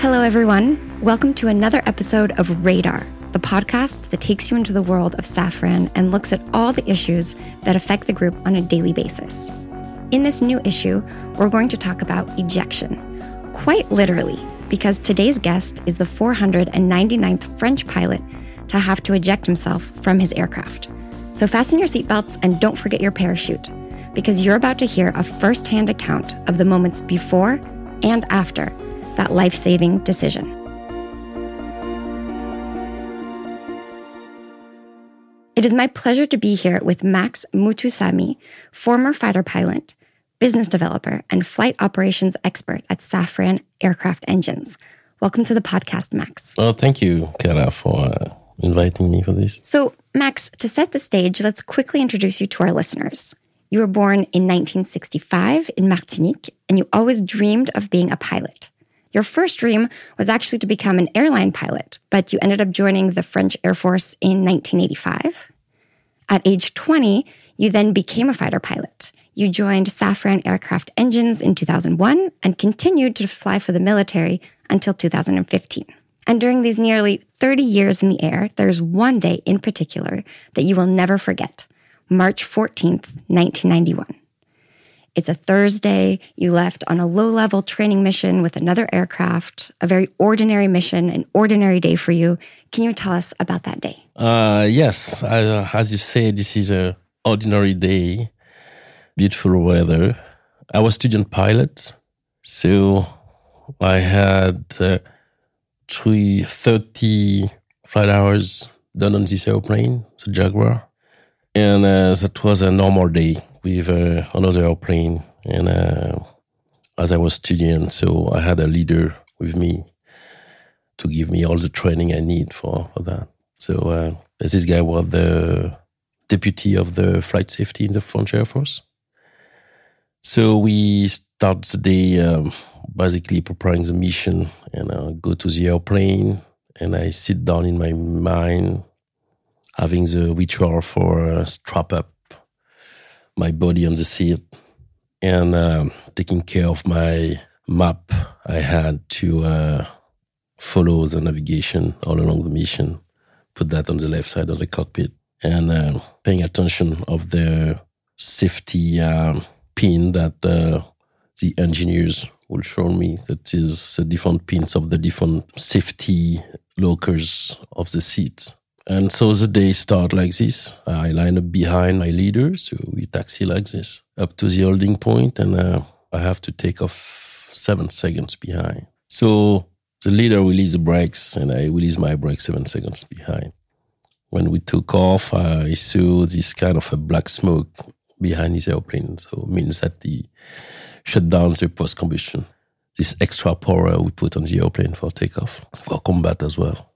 Hello, everyone. Welcome to another episode of Radar, the podcast that takes you into the world of Safran and looks at all the issues that affect the group on a daily basis. In this new issue, we're going to talk about ejection, quite literally, because today's guest is the 499th French pilot to have to eject himself from his aircraft. So fasten your seatbelts and don't forget your parachute, because you're about to hear a firsthand account of the moments before and after that life saving decision. It is my pleasure to be here with Max Moutoussamy, former fighter pilot, business developer, and flight operations expert at Safran Aircraft Engines. Welcome to the podcast, Max. Well, thank you, Kara, for inviting me for this. So, Max, to set the stage, let's quickly introduce you to our listeners. You were born in 1965 in Martinique, and you always dreamed of being a pilot. Your first dream was actually to become an airline pilot, but you ended up joining the French Air Force in 1985. At age 20, you then became a fighter pilot. You joined Safran Aircraft Engines in 2001 and continued to fly for the military until 2015. And during these nearly 30 years in the air, there's one day in particular that you will never forget March 14th, 1991. It's a Thursday. You left on a low level training mission with another aircraft, a very ordinary mission, an ordinary day for you. Can you tell us about that day? Uh, yes, uh, as you say, this is a ordinary day, beautiful weather. I was student pilot, so I had uh, three, 30 flight hours done on this airplane, a Jaguar. And uh, that was a normal day with uh, another airplane. And uh, as I was studying, so I had a leader with me to give me all the training I need for, for that. So uh, this guy was the deputy of the flight safety in the French Air Force. So we start the day um, basically preparing the mission and I go to the airplane and I sit down in my mind having the ritual for uh, strap up my body on the seat and um, taking care of my map. I had to uh, follow the navigation all along the mission, put that on the left side of the cockpit, and uh, paying attention of the safety um, pin that uh, the engineers will show me. That is the different pins of the different safety lockers of the seats. And so the day start like this. I line up behind my leader, so we taxi like this up to the holding point, and uh, I have to take off seven seconds behind. So the leader release the brakes, and I release my brakes seven seconds behind. When we took off, I saw this kind of a black smoke behind his airplane, so means that the shut down the post combustion. This extra power we put on the airplane for takeoff, for combat as well.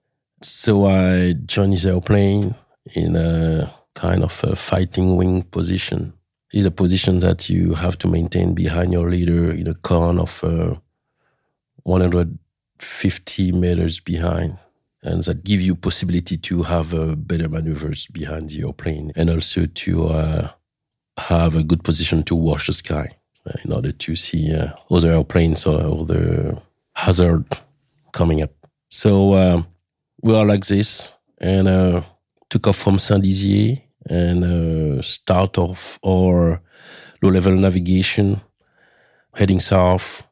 So I joined his airplane in a kind of a fighting wing position. It's a position that you have to maintain behind your leader in a cone of uh, 150 meters behind. And that give you possibility to have uh, better maneuvers behind the airplane and also to uh, have a good position to watch the sky uh, in order to see uh, other airplanes or other hazard coming up. So um, we are like this and uh, took off from Saint Dizier and uh, start off our low level navigation heading south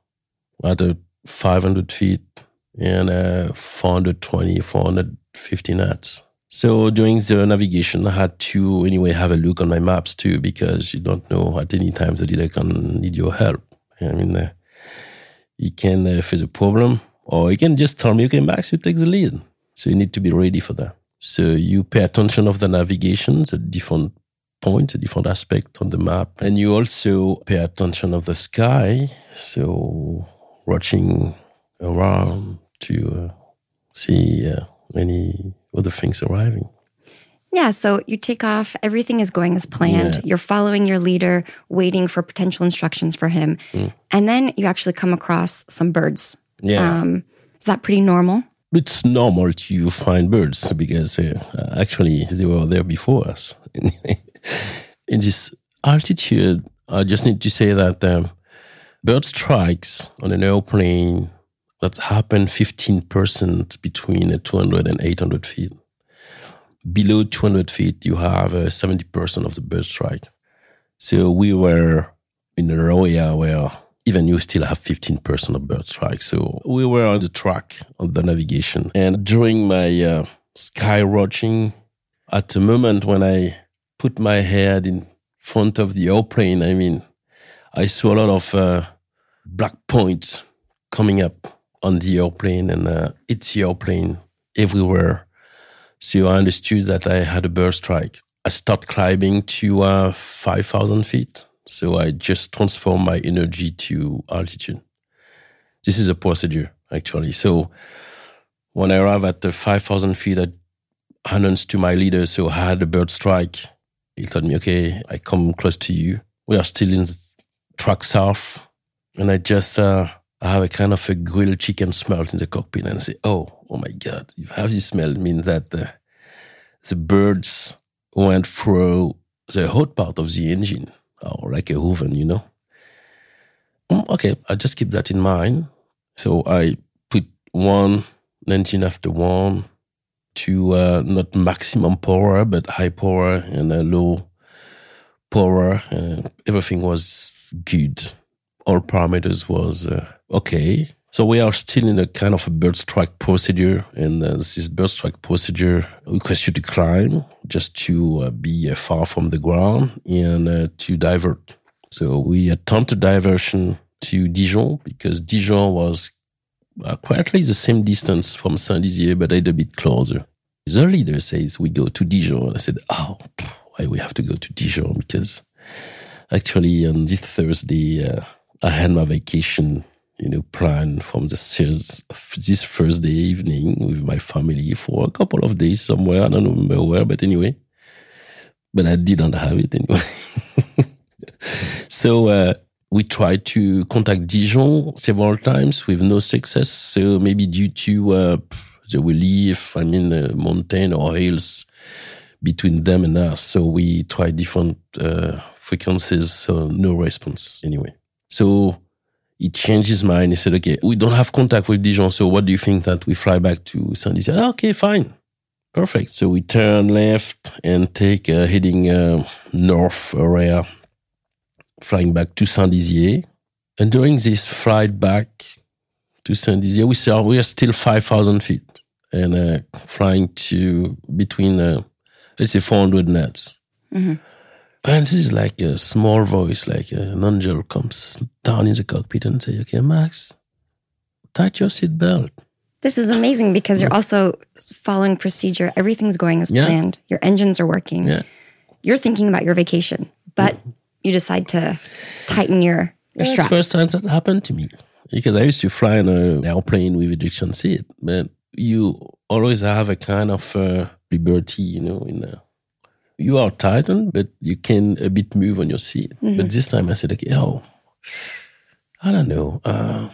at uh, 500 feet and uh, 420, 450 knots. So during the navigation, I had to anyway have a look on my maps too, because you don't know at any time the leader can need your help. I mean, uh, he can uh, face a problem, or he can just tell me, okay, Max, you take the lead. So you need to be ready for that. So you pay attention of the navigation, the different points, a different aspect on the map, and you also pay attention of the sky. So watching around to uh, see uh, any other things arriving. Yeah, so you take off, everything is going as planned. Yeah. You're following your leader, waiting for potential instructions for him. And then you actually come across some birds. Yeah. Um, is that pretty normal? It's normal to find birds because uh, actually they were there before us. In this altitude, I just need to say that um, bird strikes on an airplane that happened 15% between 200 and 800 feet. Below 200 feet, you have uh, 70% of the bird strike. So we were in an area where even you still have 15% of bird strike. So we were on the track of the navigation. And during my uh, sky watching, at the moment when I put my head in front of the airplane, I mean, I saw a lot of uh, black points coming up on the airplane and uh, it's the airplane everywhere. So I understood that I had a bird strike. I start climbing to uh, 5,000 feet. So I just transform my energy to altitude. This is a procedure, actually. So when I arrive at the 5,000 feet, I announced to my leader, so I had a bird strike. He told me, okay, I come close to you. We are still in track south. And I just, uh, I have a kind of a grilled chicken smell in the cockpit. And I say, oh, oh my God, you have this smell, it means that uh, the birds went through the hot part of the engine or like a oven, you know. Mm, okay, I just keep that in mind. So I put one engine after one to uh, not maximum power, but high power and a low power. Uh, everything was good. All parameters was uh, okay. So we are still in a kind of a bird strike procedure, and uh, this bird strike procedure requires you to climb just to uh, be uh, far from the ground and uh, to divert. So we attempted diversion to Dijon because Dijon was uh, quietly the same distance from Saint Dizier, but a little bit closer. The leader says we go to Dijon. I said, oh, why we have to go to Dijon? Because actually on this Thursday, uh, I had my vacation you know, plan from this this Thursday evening with my family for a couple of days somewhere. I don't remember where, but anyway. But I didn't have it anyway. so uh, we tried to contact Dijon several times with no success. So maybe due to uh, the relief, I mean, uh, mountain or hills between them and us. So we tried different uh, frequencies. So no response anyway. So he changed his mind. He said, okay, we don't have contact with Dijon. So what do you think that we fly back to Saint Dizier? Okay, fine. Perfect. So we turn left and take uh, heading uh, north area, flying back to Saint Dizier. And during this flight back to Saint Dizier, we saw we are still 5,000 feet and uh, flying to between, uh, let's say 400 knots. Mm-hmm. And this is like a small voice, like an angel comes down in the cockpit and say, "Okay, Max, tighten your seatbelt." This is amazing because you're also following procedure. Everything's going as yeah. planned. Your engines are working. Yeah. You're thinking about your vacation, but yeah. you decide to tighten your your straps. first time that happened to me because I used to fly in an airplane with a ejection seat, but you always have a kind of uh, liberty, you know, in there you are tightened, but you can a bit move on your seat. Mm-hmm. But this time I said, okay, oh, I don't know, uh,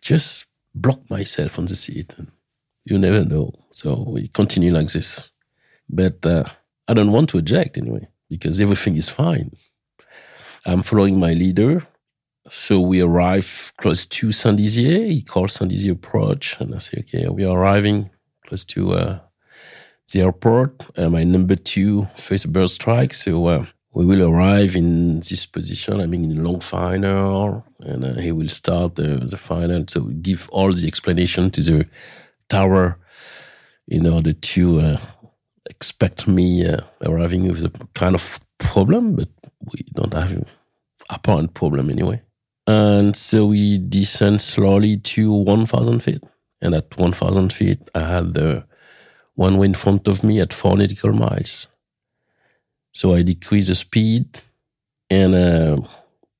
just block myself on the seat. And you never know. So we continue like this. But uh, I don't want to eject anyway, because everything is fine. I'm following my leader. So we arrive close to Saint Dizier. He calls Saint Dizier approach. And I say, okay, we are arriving close to uh, the airport. Uh, my number two first bird strike. So uh, we will arrive in this position. I mean, in long final, and uh, he will start the, the final. So give all the explanation to the tower in order to uh, expect me uh, arriving with a kind of problem, but we don't have apparent problem anyway. And so we descend slowly to 1,000 feet. And at 1,000 feet, I had the one way in front of me at four nautical miles. So I decrease the speed and uh,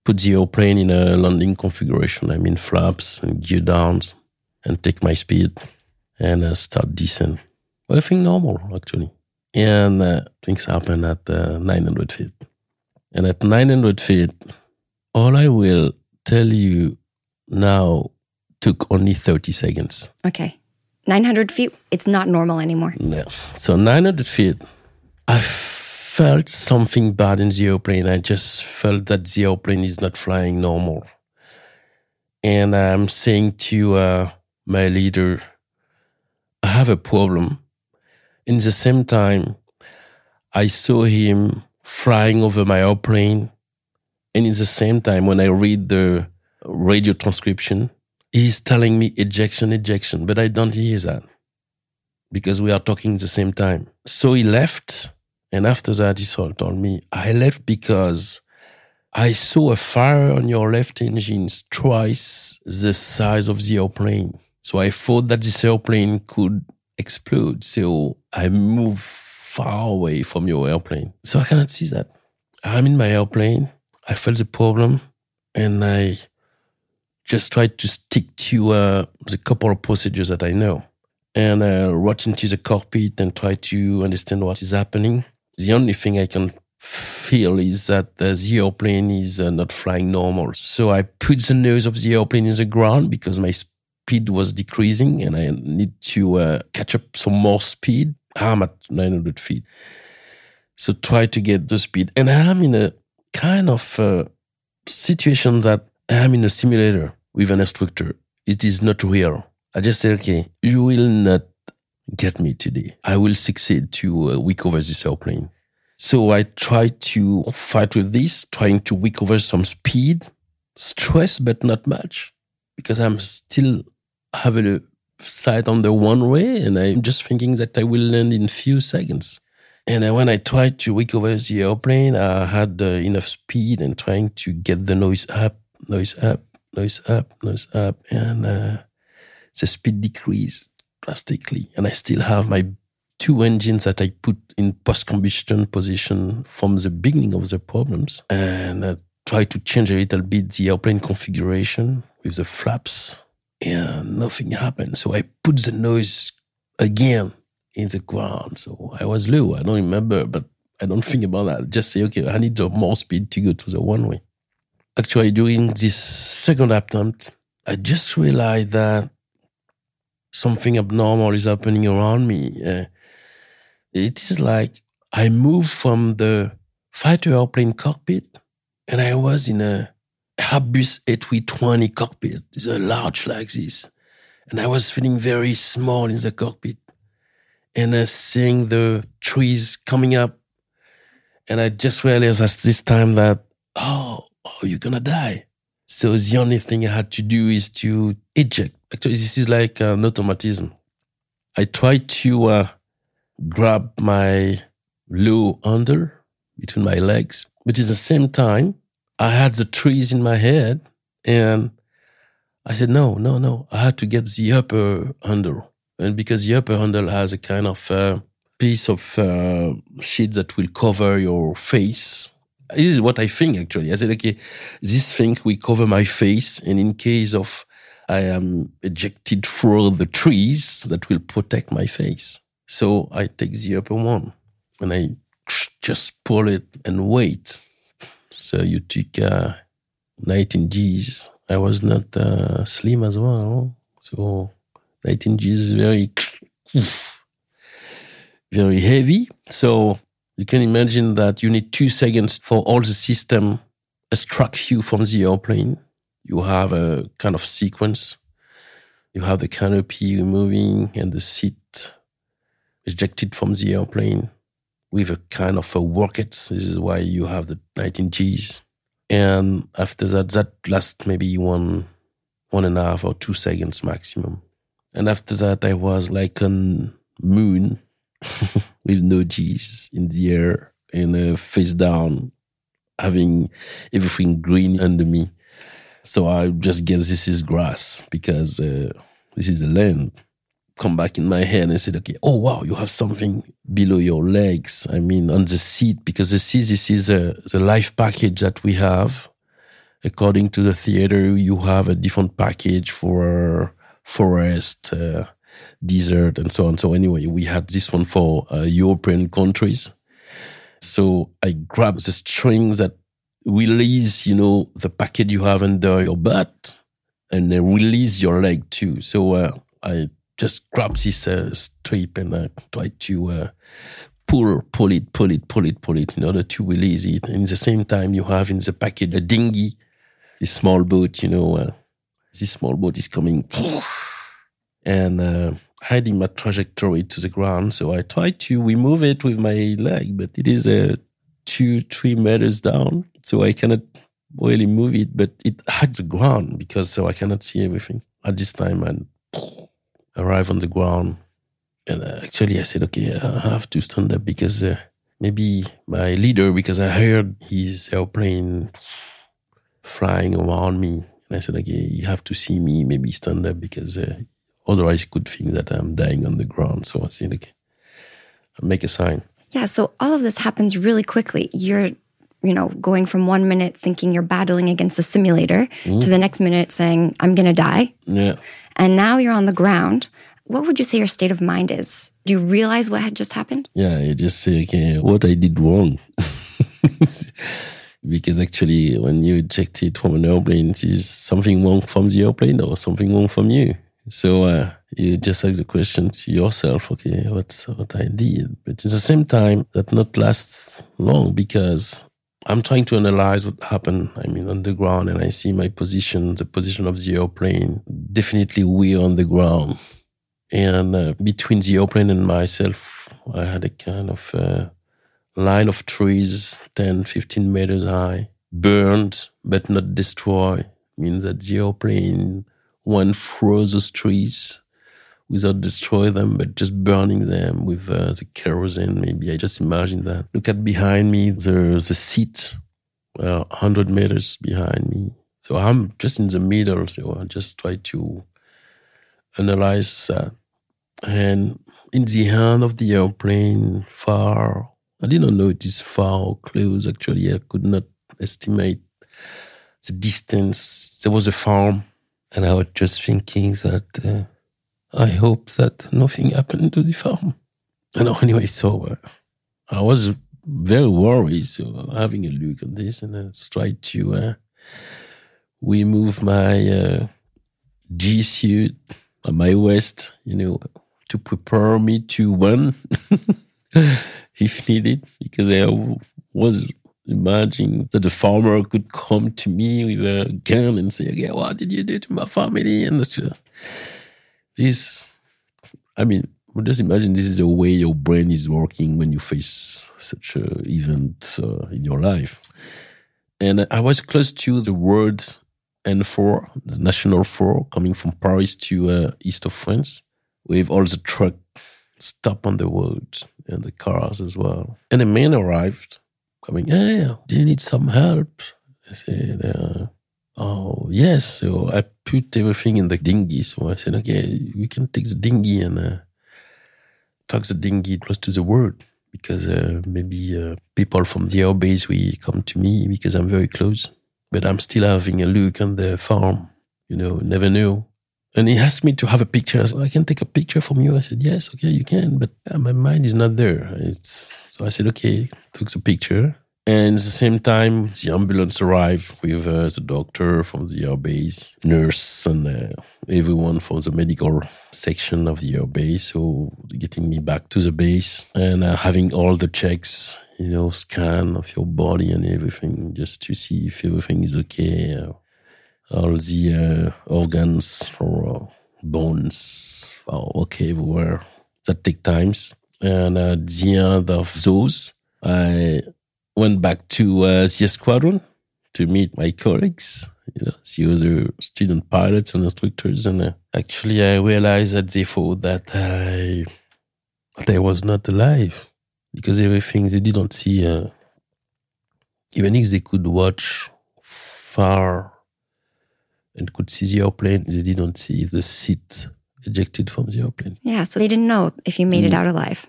put the airplane in a landing configuration. I mean flaps and gear downs and take my speed and uh, start descent. Everything normal actually. And uh, things happen at uh, 900 feet. And at 900 feet, all I will tell you now took only 30 seconds. Okay. 900 feet, it's not normal anymore. No. So 900 feet, I felt something bad in the airplane. I just felt that the airplane is not flying normal. And I'm saying to uh, my leader, I have a problem. In the same time, I saw him flying over my airplane. And in the same time, when I read the radio transcription, he's telling me ejection, ejection, but I don't hear that because we are talking at the same time. So he left. And after that, he told me, I left because I saw a fire on your left engine twice the size of the airplane. So I thought that this airplane could explode. So I moved far away from your airplane. So I cannot see that. I'm in my airplane. I felt the problem and I just try to stick to uh, the couple of procedures that I know and uh, watch into the cockpit and try to understand what is happening. The only thing I can feel is that the airplane is uh, not flying normal. So I put the nose of the airplane in the ground because my speed was decreasing and I need to uh, catch up some more speed. I'm at 900 feet. So try to get the speed. And I'm in a kind of uh, situation that I'm in a simulator with an instructor. It is not real. I just said, okay, you will not get me today. I will succeed to uh, recover this airplane. So I try to fight with this, trying to recover some speed, stress, but not much because I'm still having a sight on the one way and I'm just thinking that I will land in few seconds. And when I tried to recover the airplane, I had uh, enough speed and trying to get the noise up, noise up, noise up, noise up. And uh, the speed decreased drastically. And I still have my two engines that I put in post combustion position from the beginning of the problems and I try to change a little bit the airplane configuration with the flaps and nothing happened. So I put the noise again in the ground. So I was low. I don't remember, but I don't think about that. Just say, okay, I need more speed to go to the one way. Actually, during this second attempt, I just realized that something abnormal is happening around me. Uh, it is like I moved from the fighter airplane cockpit and I was in a Airbus A320 cockpit. It's a large like this. And I was feeling very small in the cockpit and uh, seeing the trees coming up. And I just realized at this time that, oh, oh, you're to die. So the only thing I had to do is to eject. Actually, this is like an automatism. I tried to uh, grab my low under between my legs, but at the same time, I had the trees in my head and I said, no, no, no. I had to get the upper handle. And because the upper handle has a kind of uh, piece of uh, sheet that will cover your face this is what I think actually. I said, okay, this thing will cover my face, and in case of I am ejected through the trees, that will protect my face. So I take the upper one, and I just pull it and wait. So you took uh, 19 G's. I was not uh, slim as well, so 19 G's is very, very heavy. So you can imagine that you need two seconds for all the system extract you from the airplane. You have a kind of sequence. You have the canopy moving and the seat ejected from the airplane with a kind of a rocket. This is why you have the 19 Gs. And after that, that lasts maybe one, one and a half or two seconds maximum. And after that, I was like on moon with no G's in the air and uh, face down, having everything green under me. So I just guess this is grass because uh, this is the land. Come back in my head and said, okay, oh wow, you have something below your legs. I mean, on the seat, because the seat, this is a, the life package that we have. According to the theater, you have a different package for forest, uh, desert, and so on. So anyway, we had this one for uh, European countries. So I grabbed the strings that release, you know, the packet you have under your butt and then release your leg too. So uh, I just grab this uh, strip and uh, try to uh, pull, pull it, pull it, pull it, pull it in order to release it. And at the same time, you have in the packet a dinghy, this small boat, you know, uh, this small boat is coming and uh, hiding my trajectory to the ground. So I tried to remove it with my leg, but it is uh, two, three meters down. So I cannot really move it, but it had the ground because so I cannot see everything at this time and arrive on the ground. And uh, actually, I said, okay, I have to stand up because uh, maybe my leader, because I heard his airplane flying around me. And I said, okay, you have to see me, maybe stand up because uh, otherwise he could think that I'm dying on the ground. So I said, okay, I'll make a sign. Yeah. So all of this happens really quickly. You're, you know, going from one minute thinking you're battling against the simulator mm. to the next minute saying, I'm going to die. Yeah. And now you're on the ground. What would you say your state of mind is? Do you realize what had just happened? Yeah, you just say, okay, what I did wrong. because actually, when you eject it from an airplane, is something wrong from the airplane or something wrong from you? So uh, you just ask the question to yourself, okay, what's what I did? But at the same time, that not lasts long because I'm trying to analyze what happened. I mean, on the ground, and I see my position, the position of the airplane. Definitely, we're on the ground, and uh, between the airplane and myself, I had a kind of uh, line of trees, 10, 15 meters high, burned but not destroyed. Means that the airplane one froze those trees without destroy them, but just burning them with uh, the kerosene. Maybe I just imagine that. Look at behind me, there's a seat, well, 100 meters behind me. So I'm just in the middle. So I just try to analyze that. And in the hand of the airplane, far, I didn't know it is far or close. Actually, I could not estimate the distance. There was a farm and I was just thinking that uh, I hope that nothing happened to the farm. And anyway, so uh, I was very worried. So having a look at this and I tried to uh, remove my uh, G suit my waist, you know, to prepare me to run if needed, because I was Imagine that the farmer could come to me with a gun and say, "Okay, what did you do to my family?" And this, I mean, just imagine this is the way your brain is working when you face such an event uh, in your life. And I was close to the word N4, the national four, coming from Paris to uh, east of France, with all the truck stop on the road and the cars as well. And a man arrived coming, hey, do you need some help? I said, uh, oh, yes. So I put everything in the dinghy. So I said, okay, we can take the dinghy and uh, tuck the dinghy close to the world because uh, maybe uh, people from the air will come to me because I'm very close. But I'm still having a look on the farm, you know, never know. And he asked me to have a picture. I, I can take a picture from you. I said, yes, okay, you can. But uh, my mind is not there. It's so I said, okay, took the picture. And at the same time, the ambulance arrived with uh, the doctor from the air base, nurse, and uh, everyone from the medical section of the air base. So getting me back to the base and uh, having all the checks, you know, scan of your body and everything, just to see if everything is okay. All the uh, organs or uh, bones are okay everywhere. That take times. And at the end of those, I went back to uh, the squadron to meet my colleagues, you know, the other student pilots and instructors. And uh, actually, I realized that they thought that I, that I was not alive because everything they didn't see, uh, even if they could watch far and could see the airplane, they didn't see the seat ejected from the airplane. Yeah, so they didn't know if you made mm. it out alive.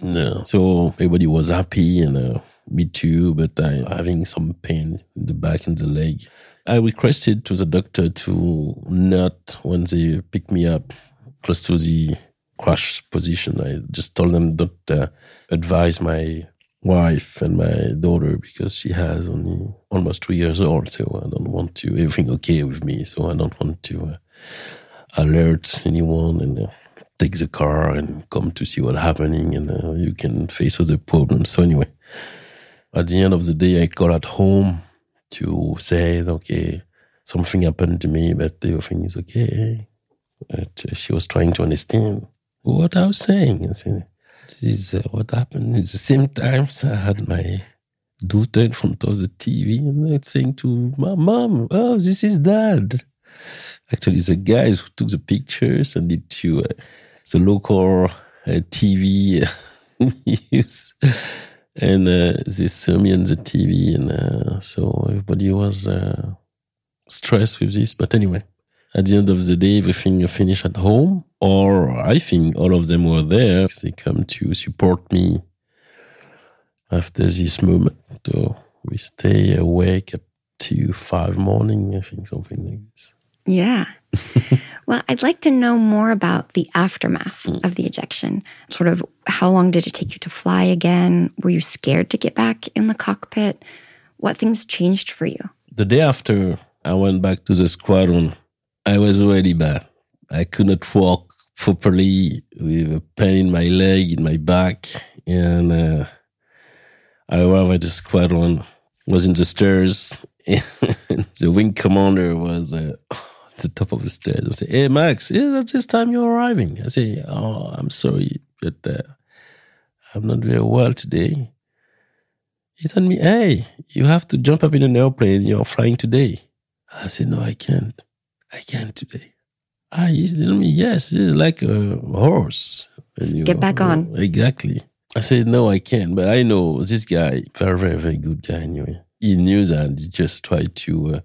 No. So everybody was happy and uh, me too, but I having some pain in the back and the leg. I requested to the doctor to not, when they pick me up close to the crash position, I just told them don't uh, advise my wife and my daughter because she has only almost three years old. So I don't want to, everything okay with me. So I don't want to uh, alert anyone and uh, take the car and come to see what's happening and uh, you can face other problems. So anyway, at the end of the day, I call at home to say, okay, something happened to me, but everything is okay. But, uh, she was trying to understand what I was saying. I said, this is what happened. At the same time, I had my daughter in front of the TV and saying to my mom, oh, this is dad. Actually, the guys who took the pictures and did to uh, the local uh, TV news. And uh, they saw me on the TV. And uh, so everybody was uh, stressed with this. But anyway, at the end of the day, everything you finish at home, or I think all of them were there. They come to support me after this moment. So we stay awake up to five morning, I think, something like this. Yeah. well, I'd like to know more about the aftermath mm. of the ejection. Sort of how long did it take you to fly again? Were you scared to get back in the cockpit? What things changed for you? The day after I went back to the squadron, I was already bad. I could not walk properly with a pain in my leg, in my back. And uh, I arrived at the squadron, was in the stairs. the wing commander was uh, at the top of the stairs. I said, Hey, Max, is yeah, this time you're arriving. I say, Oh, I'm sorry, but uh, I'm not very well today. He told me, Hey, you have to jump up in an airplane. You're flying today. I said, No, I can't. I can't today. Ah, he's telling me, Yes, he's like a horse. And, Get know, back on. Exactly. I said, No, I can't. But I know this guy, very, very, very good guy anyway. He knew that. He just tried to, uh,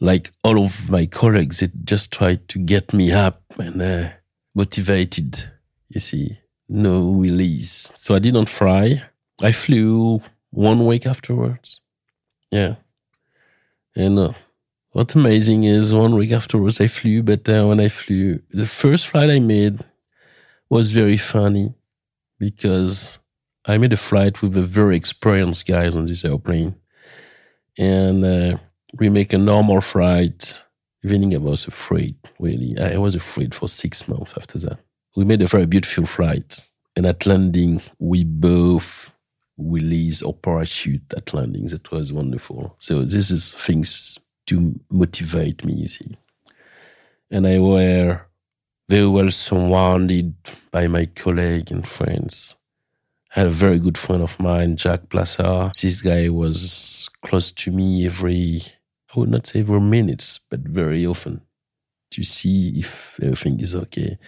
like all of my colleagues, it just tried to get me up and uh, motivated, you see, no release. So I didn't fly. I flew one week afterwards. Yeah. And uh, what's amazing is one week afterwards I flew, but uh, when I flew, the first flight I made was very funny because I made a flight with a very experienced guys on this airplane. And uh, we make a normal flight. Evening, I was afraid, really. I was afraid for six months after that. We made a very beautiful flight. And at landing, we both released our parachute at landing. That was wonderful. So this is things to motivate me, you see. And I were very well surrounded by my colleagues and friends. I had a very good friend of mine, Jack Plassard. This guy was close to me every, I would not say every minutes, but very often to see if everything is okay.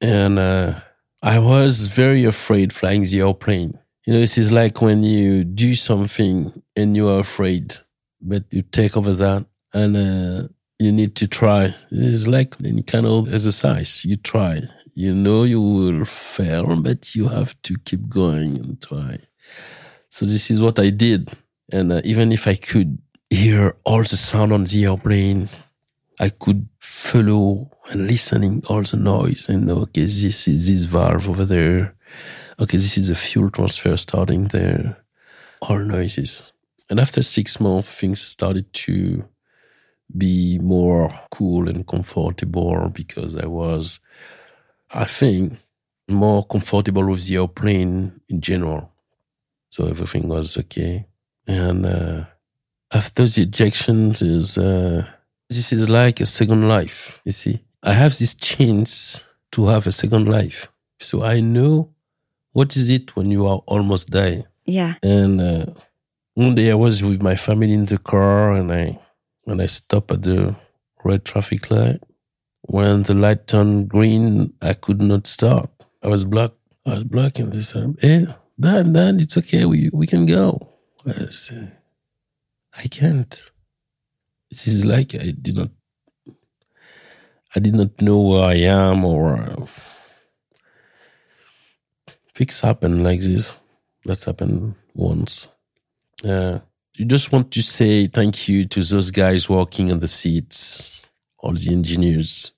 And uh, I was very afraid flying the airplane. You know, this is like when you do something and you are afraid, but you take over that and uh, you need to try. It's like any kind of exercise. You try. You know you will fail, but you have to keep going and try. So this is what I did. And uh, even if I could hear all the sound on the airplane, I could follow and listening all the noise and okay, this is this valve over there. Okay, this is the fuel transfer starting there. All noises. And after six months, things started to be more cool and comfortable because I was, I think, more comfortable with the airplane in general. So everything was okay. And uh, after the ejections is, uh, this is like a second life, you see. I have this chance to have a second life. So I know what is it when you are almost dying. Yeah. And uh, one day I was with my family in the car and I and I stopped at the red traffic light. When the light turned green, I could not stop. I was blocked. I was blocking. They said, "Hey, Dad, Dad, it's okay. We we can go." I said, "I can't." This is like I did not. I did not know where I am or. Uh, things happen like this. That's happened once. Yeah you just want to say thank you to those guys working on the seats, all the engineers,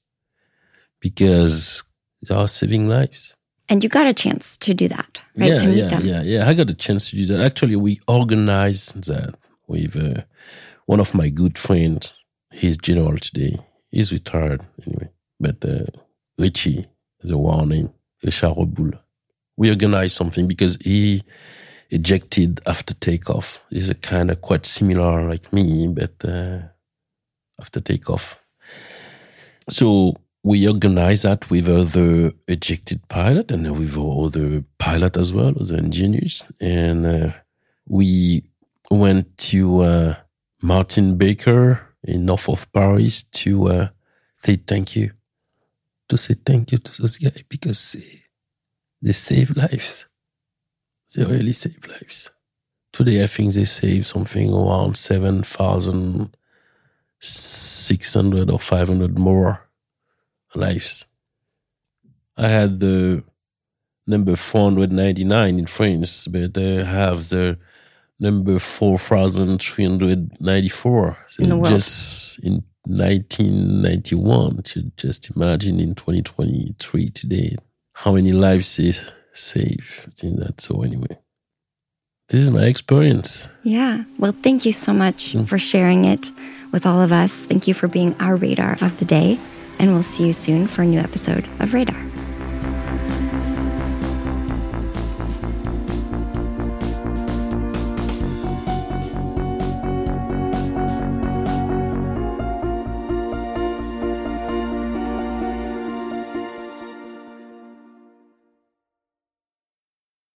because they are saving lives. And you got a chance to do that, right? Yeah, yeah, them. yeah, yeah. I got a chance to do that. Actually, we organized that with uh, one of my good friends. He's general today. He's retired anyway. But uh, Richie, the warning, Richard Reboul. We organized something because he ejected after takeoff. Is a kind of quite similar like me, but uh, after takeoff. So we organize that with other ejected pilot and with other pilot as well, other engineers. And uh, we went to uh, Martin Baker in north of Paris to uh, say thank you, to say thank you to those guys because they, they save lives. They really save lives. Today, I think they save something around 7,600 or 500 more lives. I had the number 499 in France, but I have the number 4,394. So In the world. Just in 1991, to just imagine in 2023 today, how many lives they save. I think that. So anyway, this is my experience. Yeah. Well, thank you so much mm. for sharing it with all of us. Thank you for being our radar of the day. And we'll see you soon for a new episode of Radar.